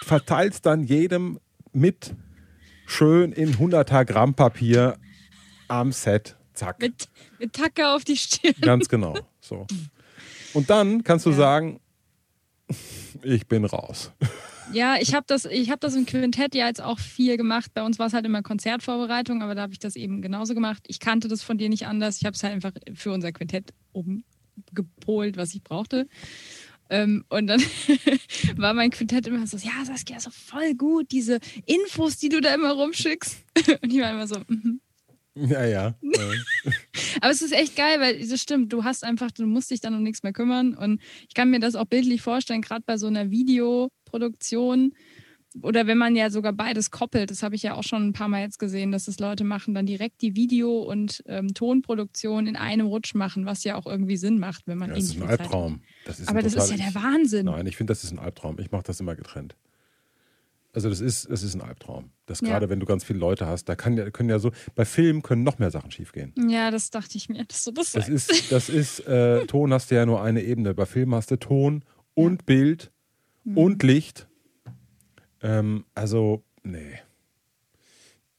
verteilst dann jedem mit schön in 100er Gramm Papier am Set. Zack. Mit, mit Tacke auf die Stirn. Ganz genau. So. Und dann kannst du Ja. sagen, ich bin raus. Ja, ich habe das, ich hab das im Quintett ja jetzt auch viel gemacht. Bei uns war es halt immer Konzertvorbereitung, aber da habe ich das eben genauso gemacht. Ich kannte das von dir nicht anders. Ich habe es halt einfach für unser Quintett umgepolt, was ich brauchte. Ähm, und dann war mein Quintett immer so, ja, Saskia, so voll gut, diese Infos, die du da immer rumschickst. Und ich war immer so, mhm. Ja, ja. Aber es ist echt geil, weil das stimmt, du hast einfach, du musst dich dann um nichts mehr kümmern. Und ich kann mir das auch bildlich vorstellen, gerade bei so einer Videoproduktion oder wenn man ja sogar beides koppelt, das habe ich ja auch schon ein paar Mal jetzt gesehen, dass das Leute machen, dann direkt die Video- und ähm, Tonproduktion in einem Rutsch machen, was ja auch irgendwie Sinn macht, wenn man ja, das ist ein viel Zeit hat. Albtraum. Das ist Aber ein das ist ja der Wahnsinn. Nein, ich finde, das ist ein Albtraum. Ich mache das immer getrennt. Also das ist, das ist ein Albtraum. Das Ja. gerade, wenn du ganz viele Leute hast, da kann ja, können ja so, bei Filmen können noch mehr Sachen schiefgehen. Ja, das dachte ich mir, dass du das Das sagst. ist, das ist, äh, Ton hast du ja nur eine Ebene. Bei Filmen hast du Ton und Bild Mhm. und Licht. Ähm, also, nee.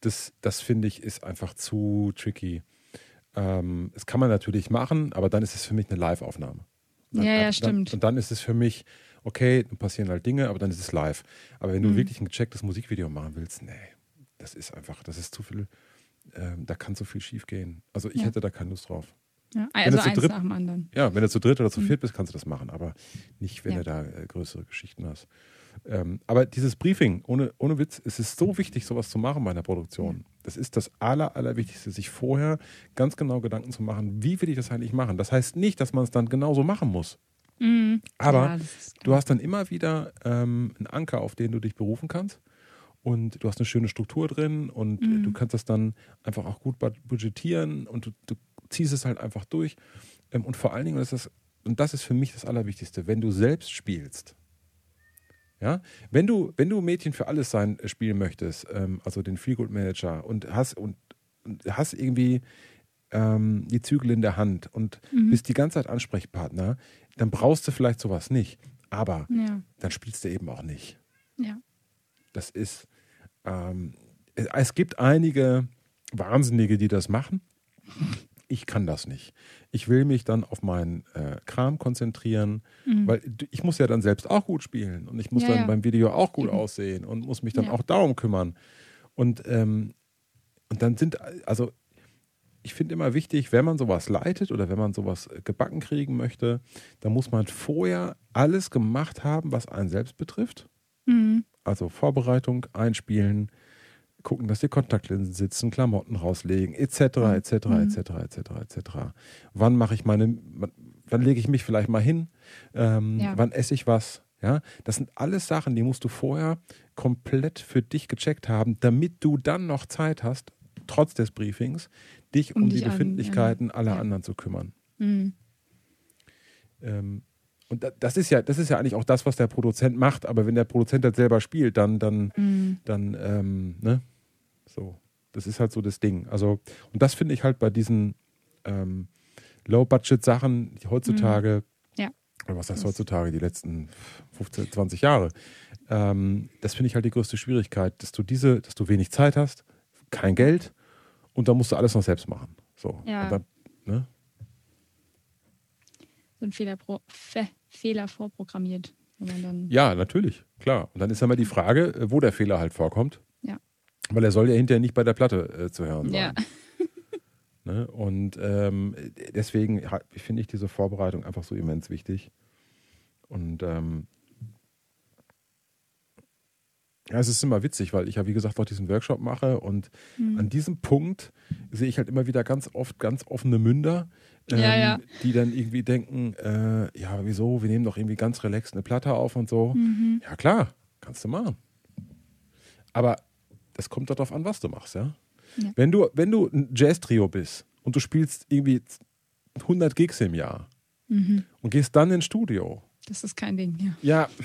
Das, das finde ich ist einfach zu tricky. Ähm, das kann man natürlich machen, aber dann ist es für mich eine Live-Aufnahme. Ja, ja, dann, stimmt. Und dann ist es für mich, okay, dann passieren halt Dinge, aber dann ist es live. Aber wenn du Mhm. wirklich ein gechecktes Musikvideo machen willst, nee, das ist einfach, das ist zu viel, ähm, da kann so viel schief gehen. Also ich Ja. hätte da keine Lust drauf. Ja, Wenn also du zu eins dritt- nach dem anderen. Ja, wenn du zu dritt oder zu Mhm. viert bist, kannst du das machen, aber nicht, wenn Ja. du da äh, größere Geschichten hast. Ähm, aber dieses Briefing, ohne, ohne Witz, es ist so wichtig, sowas zu machen bei einer Produktion. Das ist das Aller, Allerwichtigste, sich vorher ganz genau Gedanken zu machen, wie will ich das eigentlich machen. Das heißt nicht, dass man es dann genauso machen muss. Mhm. Aber ja, Du hast dann immer wieder ähm, einen Anker, auf den du dich berufen kannst. Und du hast eine schöne Struktur drin und Mhm. du kannst das dann einfach auch gut bud- budgetieren und du, du ziehst es halt einfach durch. Ähm, und vor allen Dingen, ist das, und das ist für mich das Allerwichtigste, wenn du selbst spielst. Ja, wenn du, wenn du Mädchen für alles sein äh, spielen möchtest, ähm, also den Feelgood Manager und hast und, und hast irgendwie ähm, die Zügel in der Hand und Mhm. bist die ganze Zeit Ansprechpartner, dann brauchst du vielleicht sowas nicht. Aber Ja, dann spielst du eben auch nicht. ja. Das ist, ähm, es, es gibt einige Wahnsinnige, die das machen. Ich kann das nicht. Ich will mich dann auf meinen äh, Kram konzentrieren, Mhm. weil ich muss ja dann selbst auch gut spielen und ich muss Ja, dann ja. beim Video auch gut Eben. aussehen und muss mich dann Ja. auch darum kümmern. Und, ähm, und dann sind, also ich finde immer wichtig, wenn man sowas leitet oder wenn man sowas äh, gebacken kriegen möchte, dann muss man vorher alles gemacht haben, was einen selbst betrifft. Mhm. Also Vorbereitung, Einspielen, gucken, dass die Kontaktlinsen sitzen, Klamotten rauslegen, etc., etc., etc., etc., etc. Wann mache ich meine, wann, lege ich mich vielleicht mal hin? Ähm, Ja. Wann esse ich was? Ja, das sind alles Sachen, die musst du vorher komplett für dich gecheckt haben, damit du dann noch Zeit hast, trotz des Briefings, dich um, Um die dich an- Befindlichkeiten aller ja. anderen zu kümmern. Mhm. Ähm, und da- das ist ja, das ist ja eigentlich auch das, was der Produzent macht. Aber wenn der Produzent das selber spielt, dann, dann, Mhm. dann, ähm, ne, so, das ist halt so das Ding. Also und das finde ich halt bei diesen ähm, Low-Budget-Sachen die heutzutage, Ja. oder was heißt heutzutage, die letzten 15, 20 Jahre, ähm, das finde ich halt die größte Schwierigkeit, dass du diese, dass du wenig Zeit hast, kein Geld und dann musst du alles noch selbst machen. So. Ja. Dann, ne? sind Fehler, pro, Fehler vorprogrammiert. ja, natürlich, klar. Und dann ist ja mal die Frage, äh, wo der Fehler halt vorkommt. Ja. Weil er soll ja hinterher nicht bei der Platte äh, zu hören sein. Ja. Ne? Und ähm, deswegen finde ich diese Vorbereitung einfach so immens wichtig. Und ähm, ja, es ist immer witzig, weil ich ja, wie gesagt, auch diesen Workshop mache und mhm. an diesem Punkt sehe ich halt immer wieder ganz oft ganz offene Münder, ähm, ja, ja. die dann irgendwie denken, äh, ja, wieso, wir nehmen doch irgendwie ganz relaxed eine Platte auf und so. Mhm. Ja, klar, kannst du machen. Aber es kommt darauf an, was du machst, ja. ja. Wenn du, wenn du ein Jazz-Trio bist und du spielst irgendwie 100 Gigs im Jahr mhm. und gehst dann ins Studio. Das ist kein Ding, ja. Ja.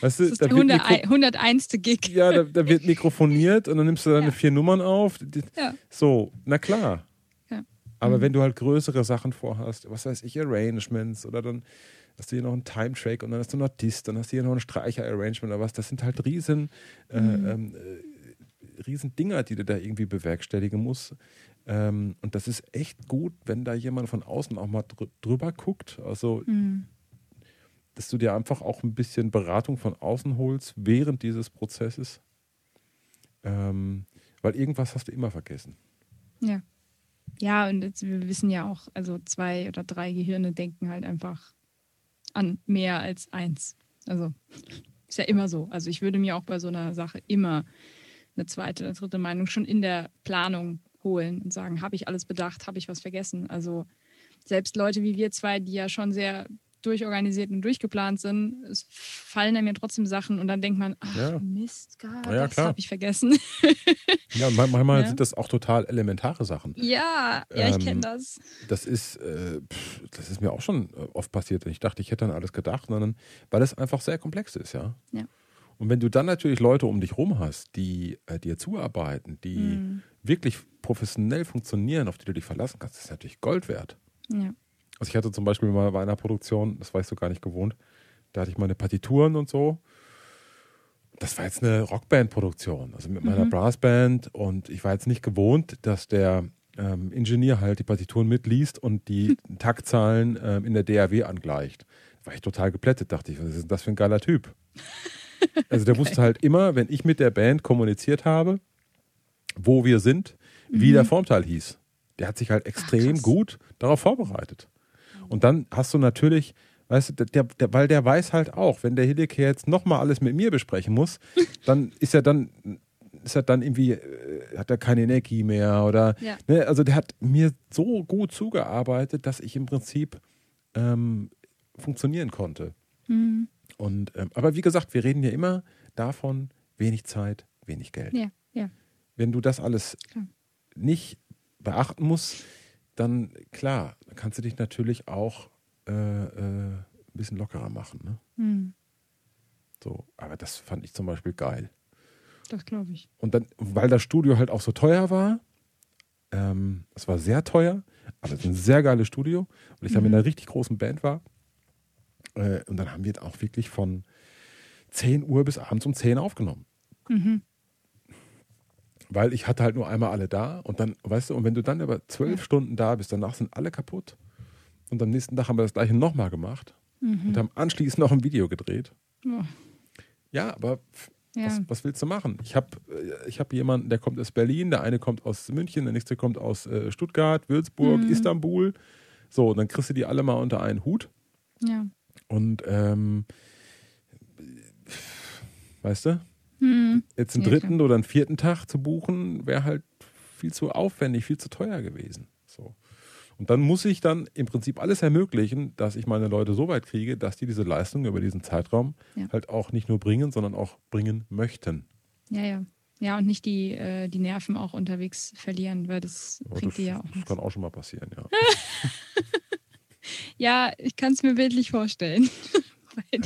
Weißt du, das ist der 100, 101. Gig. Ja, da, da, wird mikrofoniert und dann nimmst du deine ja. vier Nummern auf. Ja. So, na klar. Aber mhm. wenn du halt größere Sachen vorhast, was weiß ich, Arrangements oder dann hast du hier noch einen Time-Track und dann hast du noch Dis, dann hast du hier noch ein Streicher-Arrangement oder was, das sind halt riesen, äh, mhm. ähm, äh, riesen Dinger, die du da irgendwie bewerkstelligen musst. Ähm, und das ist echt gut, wenn da jemand von außen auch mal dr drüber guckt. Also mhm dass du dir einfach auch ein bisschen Beratung von außen holst während dieses Prozesses. Ähm, weil irgendwas hast du immer vergessen. Ja. Ja, und jetzt, wir wissen ja auch, also zwei oder drei Gehirne denken halt einfach an mehr als eins. Also ist ja immer so. Also ich würde mir auch bei so einer Sache immer eine zweite oder dritte Meinung schon in der Planung holen und sagen, habe ich alles bedacht, habe ich was vergessen? Also selbst Leute wie wir zwei, die ja schon sehr durchorganisiert und durchgeplant sind, es fallen einem ja trotzdem Sachen und dann denkt man, ach ja. Mist, gar, ja, das habe ich vergessen. ja, manchmal Ja. sind das auch total elementare Sachen. ja, ja, ich Ähm, kenne das. Das ist, äh, pff, das ist mir auch schon äh, oft passiert. Und ich dachte, ich hätte dann alles gedacht, sondern weil es einfach sehr komplex ist, ja. Ja. Und wenn du dann natürlich Leute um dich rum hast, die äh, dir zuarbeiten, die Mhm. wirklich professionell funktionieren, auf die du dich verlassen kannst, das ist natürlich Gold wert. Ja. Also ich hatte zum Beispiel mal bei einer Produktion, das weißt du gar nicht gewohnt, da hatte ich meine Partituren und so. Das war jetzt eine Rockband-Produktion, also mit meiner Mhm. Brassband und ich war jetzt nicht gewohnt, dass der ähm, Ingenieur halt die Partituren mitliest und die Taktzahlen ähm, in der DAW angleicht. Da war ich total geplättet, dachte ich, was ist denn das für ein geiler Typ? Also der wusste halt immer, wenn ich mit der Band kommuniziert habe, wo wir sind, wie Mhm. der Formteil hieß. Der hat sich halt extrem krass. gut darauf vorbereitet. Und dann hast du natürlich, weißt du, der, der, weil der weiß halt auch, wenn der Hideke jetzt nochmal alles mit mir besprechen muss, dann ist er dann, ist er dann irgendwie, äh, hat er keine Energie mehr oder, Ja. ne, also der hat mir so gut zugearbeitet, dass ich im Prinzip ähm, funktionieren konnte. Mhm. Und, ähm, aber wie gesagt, wir reden ja immer davon, wenig Zeit, wenig Geld. Ja, ja. Wenn du das alles Klar. nicht beachten musst, dann klar, dann kannst du dich natürlich auch äh, äh, ein bisschen lockerer machen. Ne? Mhm. So, aber das fand ich zum Beispiel geil. Das glaube ich. Und dann, weil das Studio halt auch so teuer war, ähm, es war sehr teuer, aber es ist ein sehr geiles Studio, weil ich da mit Mhm. einer richtig großen Band war. Äh, und dann haben wir auch wirklich von 10 Uhr bis abends um 10 aufgenommen. Mhm. Weil ich hatte halt nur einmal alle da und dann, weißt du, und wenn du dann über zwölf Ja. Stunden da bist, danach sind alle kaputt. Und am nächsten Tag haben wir das gleiche nochmal gemacht Mhm. und haben anschließend noch ein Video gedreht. Oh, Ja, aber ja. was, was willst du machen? Ich habe ich hab jemanden, der kommt aus Berlin, der eine kommt aus München, der nächste kommt aus äh, Stuttgart, Würzburg, Mhm. Istanbul. So, und dann kriegst du die alle mal unter einen Hut. ja. Und ähm, weißt du, Mhm. jetzt einen Ja, dritten oder einen vierten Tag zu buchen, wäre halt viel zu aufwendig, viel zu teuer gewesen. So. Und dann muss ich dann im Prinzip alles ermöglichen, dass ich meine Leute so weit kriege, dass die diese Leistung über diesen Zeitraum Ja. halt auch nicht nur bringen, sondern auch bringen möchten. ja, ja. Ja, und nicht die, äh, die Nerven auch unterwegs verlieren, weil das Aber bringt das, dir ja auch das nichts. kann auch schon mal passieren, ja. Ja, ich kann es mir bildlich vorstellen.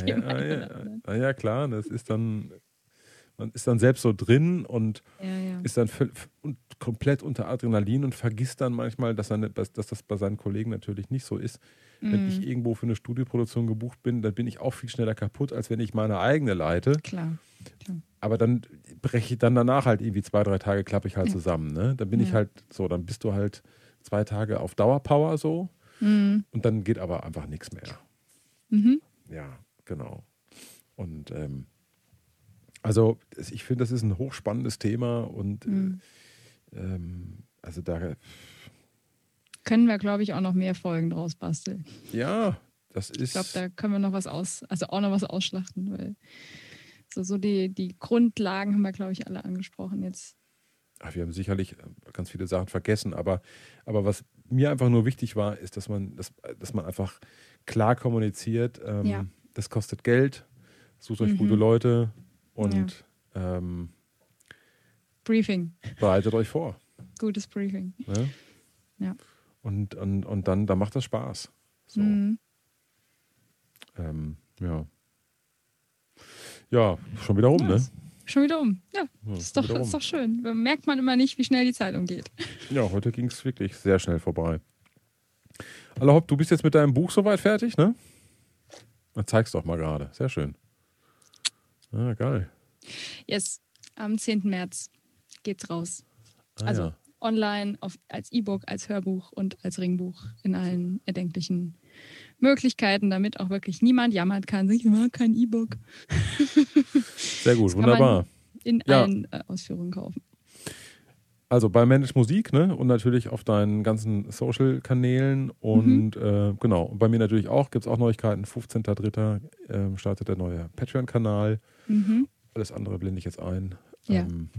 Ja, ja, ja, ja, ja, klar, das ist dann, man ist dann selbst so drin und ja, ja. ist dann und komplett unter Adrenalin und vergisst dann manchmal, dass, seine, dass das bei seinen Kollegen natürlich nicht so ist. Wenn Mhm. ich irgendwo für eine Studioproduktion gebucht bin, dann bin ich auch viel schneller kaputt, als wenn ich meine eigene leite. Klar. Aber dann breche ich dann danach halt irgendwie zwei, drei Tage klappe ich halt Ja. zusammen. Ne? Dann bin ich halt so, dann bist du halt zwei Tage auf Dauerpower so. Mhm. Und dann geht aber einfach nichts mehr. Mhm. Ja, genau. Und ähm, also ich finde, das ist ein hochspannendes Thema und Mhm. äh, ähm, also da, Können wir, glaube ich, auch noch mehr Folgen draus basteln. ja, das ist. Ich glaube, da können wir noch was aus, also auch noch was ausschlachten, weil so, so die, die Grundlagen haben wir, glaube ich, alle angesprochen jetzt. Ach, wir haben sicherlich äh, ganz viele Sachen vergessen, aber, aber was mir einfach nur wichtig war, ist, dass man, dass, dass man einfach klar kommuniziert, ähm, Ja. das kostet Geld, sucht euch Mhm. gute Leute und ähm, Briefing, bereitet euch vor. gutes Briefing. Ne? Ja. Und, und, und dann, dann macht das Spaß. So. Mhm. Ähm, ja. Ja, schon wieder rum, ne? Nice. Schon wieder um. Ja, Ja, ist doch, wieder ist doch schön. Merkt man immer nicht, wie schnell die Zeit umgeht. Ja, heute ging es wirklich sehr schnell vorbei. Alla Hopp, du bist jetzt mit deinem Buch soweit fertig, ne? Na, zeig's doch mal gerade. Sehr schön. Ah, geil. Yes, am 10. März geht's raus. Ah, Also ja. online, auf, als E-Book, als Hörbuch und als Ringbuch in allen erdenklichen Möglichkeiten, damit auch wirklich niemand jammern kann, ich mag kein E-Book Sehr gut, wunderbar. in Ja. allen äh, Ausführungen kaufen. Also bei Manage Musik, ne? Und natürlich auf deinen ganzen Social-Kanälen und Mhm. äh, genau. Bei mir natürlich auch, gibt es auch Neuigkeiten. 15.03. Ähm, startet der neue Patreon-Kanal. Mhm. Alles andere blende ich jetzt ein. Ja. Ähm,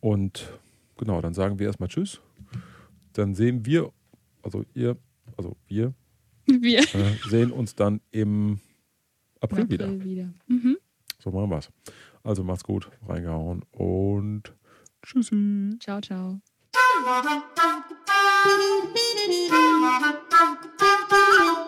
und genau, dann sagen wir erstmal Tschüss. Dann sehen wir, also ihr, also wir, Wir äh, sehen uns dann im April, im wieder. April wieder. Mhm. So machen wir's. Also macht's gut, reingehauen und tschüssi. Ciao, ciao. Thank you.